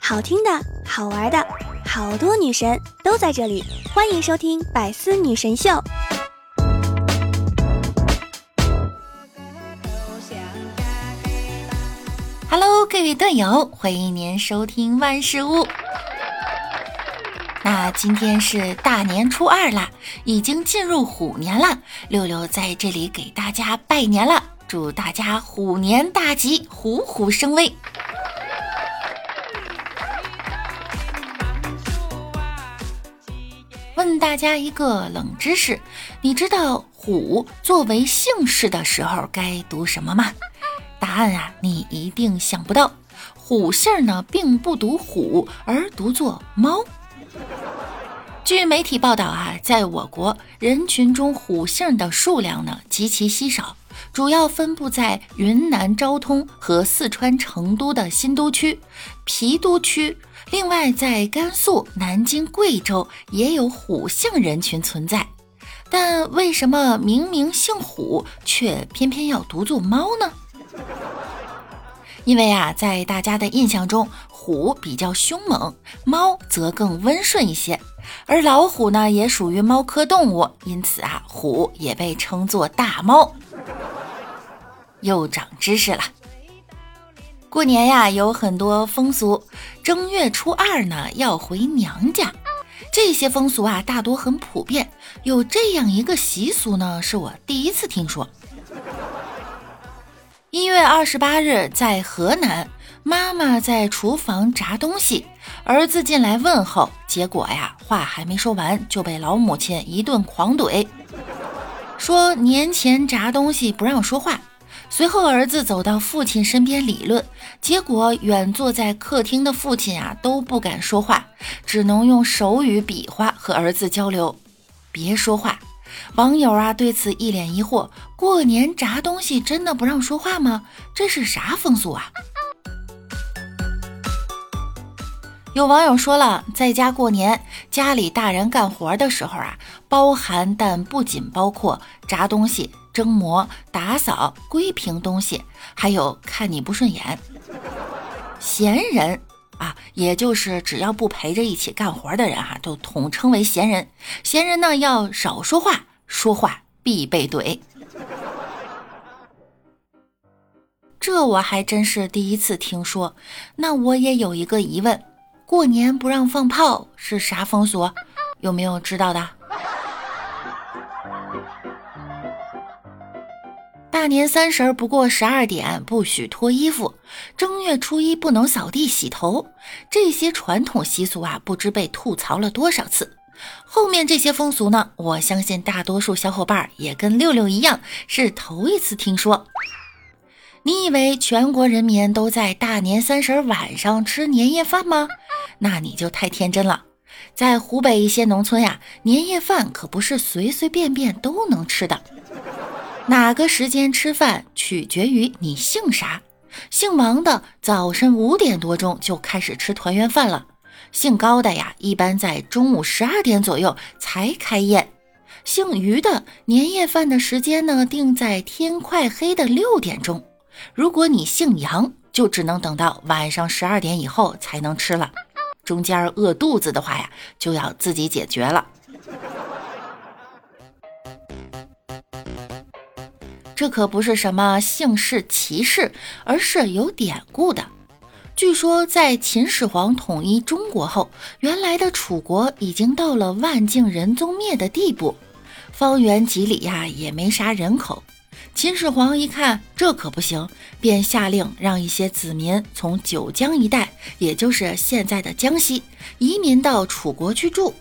好听的，好玩的，好多女神都在这里，欢迎收听《百思女神秀》。Hello，各位段友，欢迎您收听万事屋。那今天是大年初二啦，已经进入虎年了。六六在这里给大家拜年了，祝大家虎年大吉，虎虎生威。问大家一个冷知识，你知道虎作为姓氏的时候该读什么吗？答案啊，你一定想不到，虎姓呢并不读虎，而读作猫。据媒体报道啊，在我国人群中虎姓的数量呢极其稀少，主要分布在云南昭通和四川成都的新都区、郫都区。另外，在甘肃、南京、贵州也有虎姓人群存在。但为什么明明姓虎，却偏偏要读作猫呢？因为啊，在大家的印象中，虎比较凶猛，猫则更温顺一些。而老虎呢，也属于猫科动物，因此啊，虎也被称作大猫。又长知识了。过年呀，有很多风俗，正月初二呢要回娘家。这些风俗啊，大多很普遍。有这样一个习俗呢，是我第一次听说。一月二十八日，在河南，妈妈在厨房炸东西，儿子进来问候，结果呀，话还没说完就被老母亲一顿狂怼，说年前炸东西不让说话。随后，儿子走到父亲身边理论，结果远坐在客厅的父亲啊都不敢说话，只能用手语比划和儿子交流。别说话。网友啊对此一脸疑惑：过年炸东西真的不让说话吗？这是啥风俗啊？有网友说了，在家过年，家里大人干活的时候啊，包含但不仅包括炸东西、蒸馍、打扫、归平东西，还有看你不顺眼。闲人啊，也就是只要不陪着一起干活的人哈，都统称为闲人。闲人呢，要少说话，说话必被怼。这我还真是第一次听说。那我也有一个疑问。过年不让放炮是啥风俗？有没有知道的？大年三十不过十二点不许脱衣服，正月初一不能扫地洗头，这些传统习俗啊，不知被吐槽了多少次。后面这些风俗呢，我相信大多数小伙伴也跟六六一样是头一次听说。你以为全国人民都在大年三十晚上吃年夜饭吗？那你就太天真了。在湖北一些农村呀，年夜饭可不是随随便便都能吃的。哪个时间吃饭取决于你姓啥。姓王的早晨五点多钟就开始吃团圆饭了。姓高的呀，一般在中午十二点左右才开宴。姓于的年夜饭的时间呢，定在天快黑的六点钟。如果你姓杨，就只能等到晚上十二点以后才能吃了。中间饿肚子的话呀，就要自己解决了。这可不是什么姓氏歧视，而是有典故的。据说在秦始皇统一中国后，原来的楚国已经到了万境人踪灭的地步，方圆几里呀也没啥人口。秦始皇一看这可不行，便下令让一些子民从九江一带，也就是现在的江西，移民到楚国去住。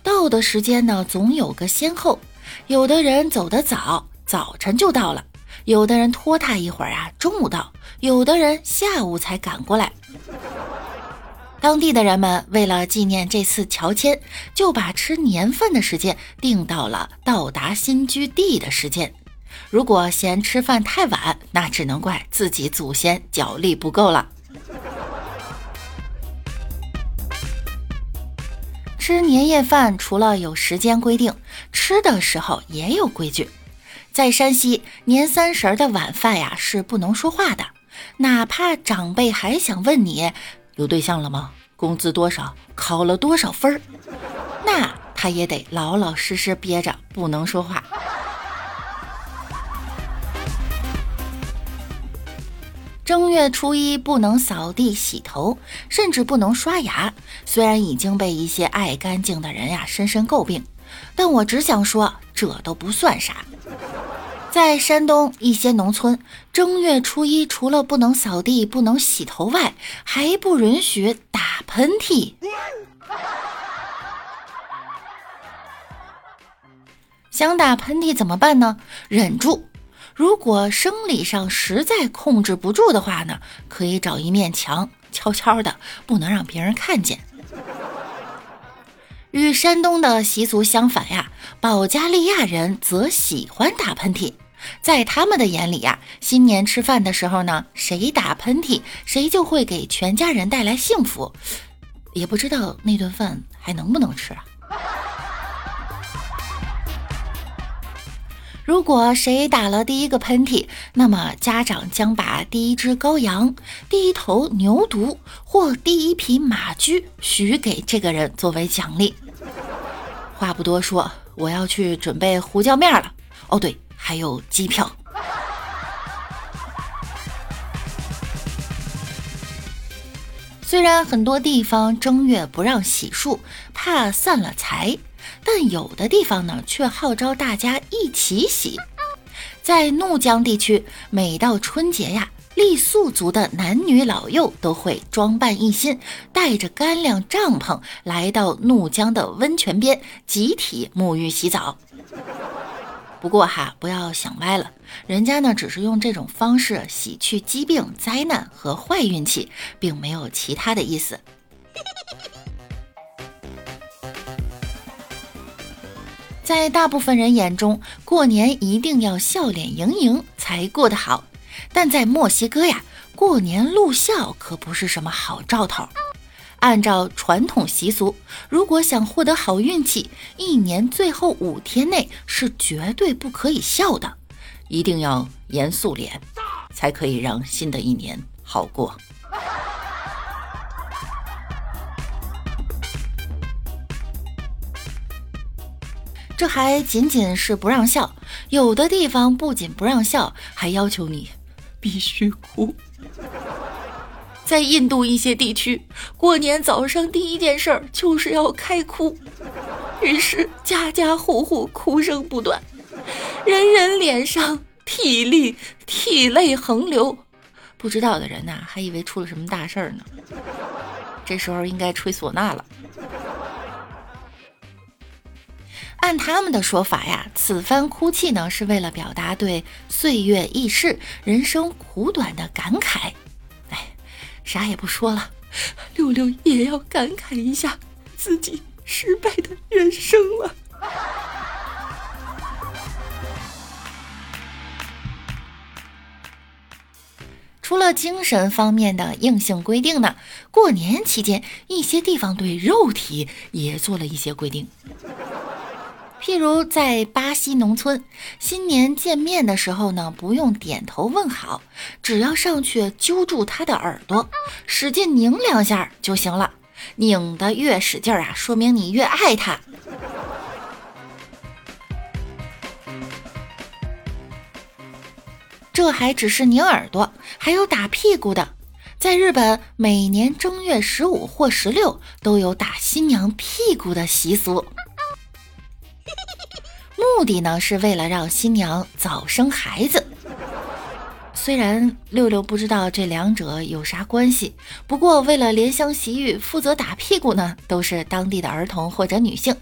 到的时间呢，总有个先后，有的人走得早，早晨就到了；有的人拖沓一会儿啊，中午到；有的人下午才赶过来。当地的人们为了纪念这次乔迁，就把吃年饭的时间定到了到达新居地的时间。如果嫌吃饭太晚，那只能怪自己祖先脚力不够了。吃年夜饭除了有时间规定，吃的时候也有规矩。在山西，年三十的晚饭呀是不能说话的，哪怕长辈还想问你有对象了吗？工资多少？考了多少分儿？那他也得老老实实憋着，不能说话。正月初一不能扫地洗头，甚至不能刷牙。虽然已经被一些爱干净的人呀深深诟病，但我只想说，这都不算啥。在山东一些农村，正月初一除了不能扫地、不能洗头外，还不允许打喷嚏。想打喷嚏怎么办呢？忍住。如果生理上实在控制不住的话呢，可以找一面墙，悄悄的，不能让别人看见。与山东的习俗相反呀，保加利亚人则喜欢打喷嚏。在他们的眼里呀，新年吃饭的时候呢，谁打喷嚏，谁就会给全家人带来幸福。也不知道那顿饭还能不能吃啊？如果谁打了第一个喷嚏，那么家长将把第一只羔羊、第一头牛犊或第一匹马驹许给这个人作为奖励。话不多说，我要去准备胡椒面了。哦，对，还有机票。虽然很多地方正月不让洗漱，怕散了财。但有的地方呢，却号召大家一起洗。在怒江地区，每到春节呀，傈僳族的男女老幼都会装扮一新，带着干粮帐篷来到怒江的温泉边，集体沐浴洗澡。不过哈，不要想歪了，人家呢只是用这种方式洗去疾病、灾难和坏运气，并没有其他的意思。在大部分人眼中，过年一定要笑脸盈盈才过得好。但在墨西哥呀，过年露笑可不是什么好兆头。按照传统习俗，如果想获得好运气，一年最后五天内是绝对不可以笑的，一定要严肃脸，才可以让新的一年好过。这还仅仅是不让笑，有的地方不仅不让笑，还要求你必须哭。在印度一些地区，过年早上第一件事儿就是要开哭，于是家家户户哭声不断，人人脸上涕泪涕泪横流。不知道的人呐，还以为出了什么大事儿呢。这时候应该吹唢呐了。按他们的说法呀，此番哭泣呢，是为了表达对岁月易逝、人生苦短的感慨。哎，啥也不说了，六六也要感慨一下自己失败的人生了。除了精神方面的硬性规定呢，过年期间一些地方对肉体也做了一些规定。譬如在巴西农村，新年见面的时候呢，不用点头问好，只要上去揪住他的耳朵，使劲拧两下就行了。拧的越使劲啊，说明你越爱他。这还只是拧耳朵，还有打屁股的。在日本，每年正月十五或十六都有打新娘屁股的习俗。目的呢，是为了让新娘早生孩子。虽然六六不知道这两者有啥关系，不过为了怜香惜玉，负责打屁股呢，都是当地的儿童或者女性，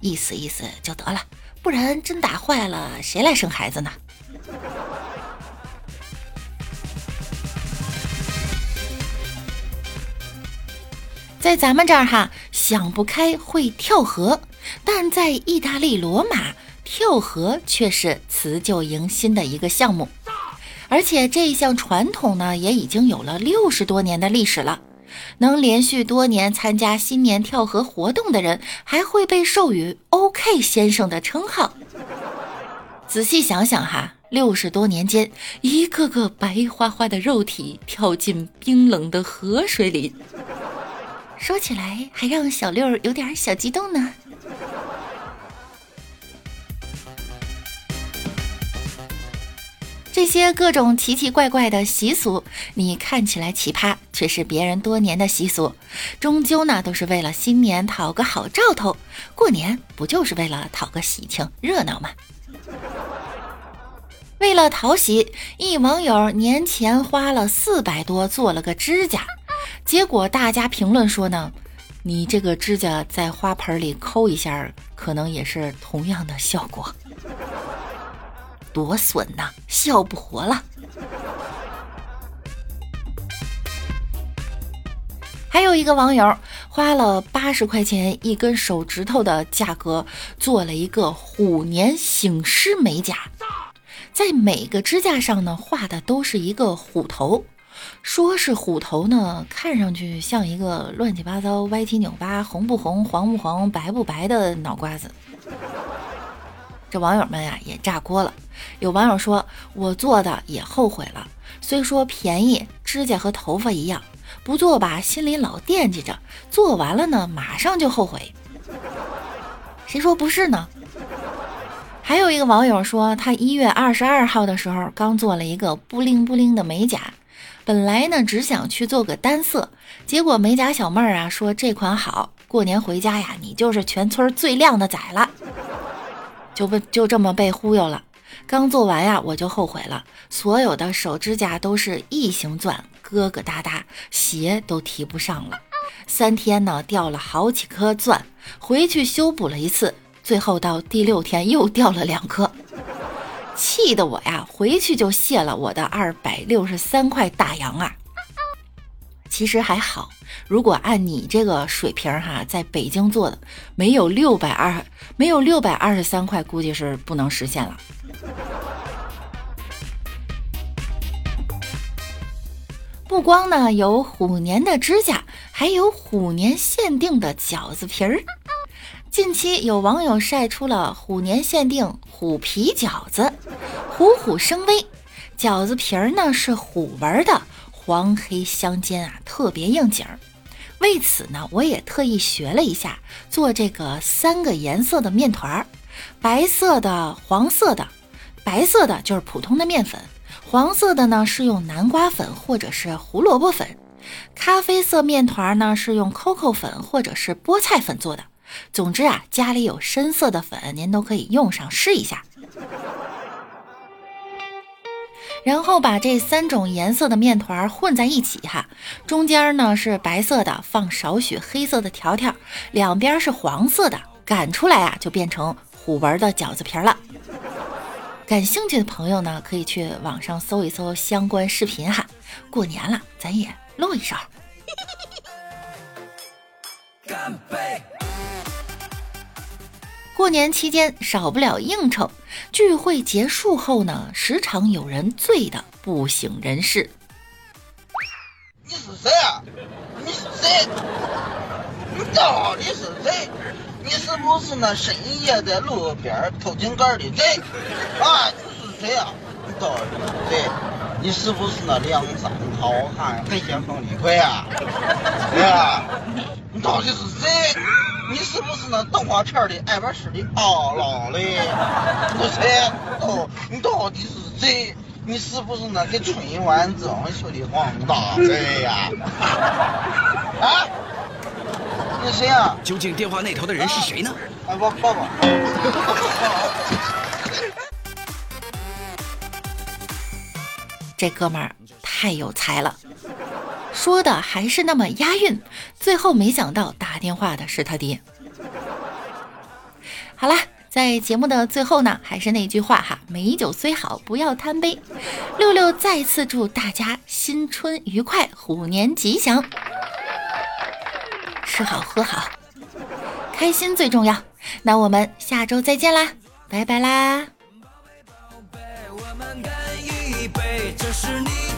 意思意思就得了，不然真打坏了，谁来生孩子呢？在咱们这儿哈，想不开会跳河，但在意大利罗马。跳河却是辞旧迎新的一个项目，而且这一项传统呢，也已经有了六十多年的历史了。能连续多年参加新年跳河活动的人，还会被授予 “OK 先生”的称号。仔细想想哈，六十多年间，一个个白花花的肉体跳进冰冷的河水里，说起来还让小六有点小激动呢。这些各种奇奇怪怪的习俗，你看起来奇葩，却是别人多年的习俗。终究呢，都是为了新年讨个好兆头。过年不就是为了讨个喜庆热闹吗？为了讨喜，一网友年前花了四百多做了个指甲，结果大家评论说呢，你这个指甲在花盆里抠一下，可能也是同样的效果。多损呐，笑不活了。还有一个网友花了八十块钱一根手指头的价格做了一个虎年醒狮美甲，在每个指甲上呢画的都是一个虎头，说是虎头呢，看上去像一个乱七八糟、歪七扭八、红不红、黄不黄、白不白的脑瓜子。这网友们呀也炸锅了。有网友说：“我做的也后悔了，虽说便宜，指甲和头发一样，不做吧，心里老惦记着；做完了呢，马上就后悔。谁说不是呢？”还有一个网友说，他一月二十二号的时候刚做了一个布灵布灵的美甲，本来呢只想去做个单色，结果美甲小妹儿啊说这款好，过年回家呀，你就是全村最靓的仔了。就被就这么被忽悠了，刚做完呀，我就后悔了。所有的手指甲都是异形钻，疙疙瘩瘩，鞋都提不上了。三天呢，掉了好几颗钻，回去修补了一次，最后到第六天又掉了两颗，气得我呀，回去就卸了我的二百六十三块大洋啊。其实还好，如果按你这个水平哈，在北京做的没有六百二，没有六百二十三块，估计是不能实现了。不光呢有虎年的指甲，还有虎年限定的饺子皮儿。近期有网友晒出了虎年限定虎皮饺子，虎虎生威。饺子皮儿呢是虎纹的。黄黑相间啊，特别应景儿。为此呢，我也特意学了一下做这个三个颜色的面团儿：白色的、黄色的。白色的就是普通的面粉，黄色的呢是用南瓜粉或者是胡萝卜粉，咖啡色面团呢是用 COCO 粉或者是菠菜粉做的。总之啊，家里有深色的粉，您都可以用上试一下。然后把这三种颜色的面团混在一起哈，中间呢是白色的，放少许黑色的条条，两边是黄色的，擀出来啊就变成虎纹的饺子皮了。感兴趣的朋友呢，可以去网上搜一搜相关视频哈。过年了，咱也露一手。干杯！过年期间少不了应酬，聚会结束后呢，时常有人醉得不省人事。你是谁？啊？你是谁？你到底是谁？你是不是那深夜在路边偷井盖的贼？啊，你是谁？啊？你到底是谁？你是不是那梁山好汉黑旋风李逵啊？啊，你到底是谁？你是不是那动画片里爱玩屎的奥劳的？你谁？哦，你到底是谁？你是不是那个春晚装修的黄大贼呀？啊？你谁啊？究竟电话那头的人是谁呢？哎，我爸爸。这哥们儿太有才了。说的还是那么押韵，最后没想到打电话的是他爹。好啦，在节目的最后呢，还是那句话哈，美酒虽好，不要贪杯。六六再次祝大家新春愉快，虎年吉祥，吃好喝好，开心最重要。那我们下周再见啦，拜拜啦。这是你。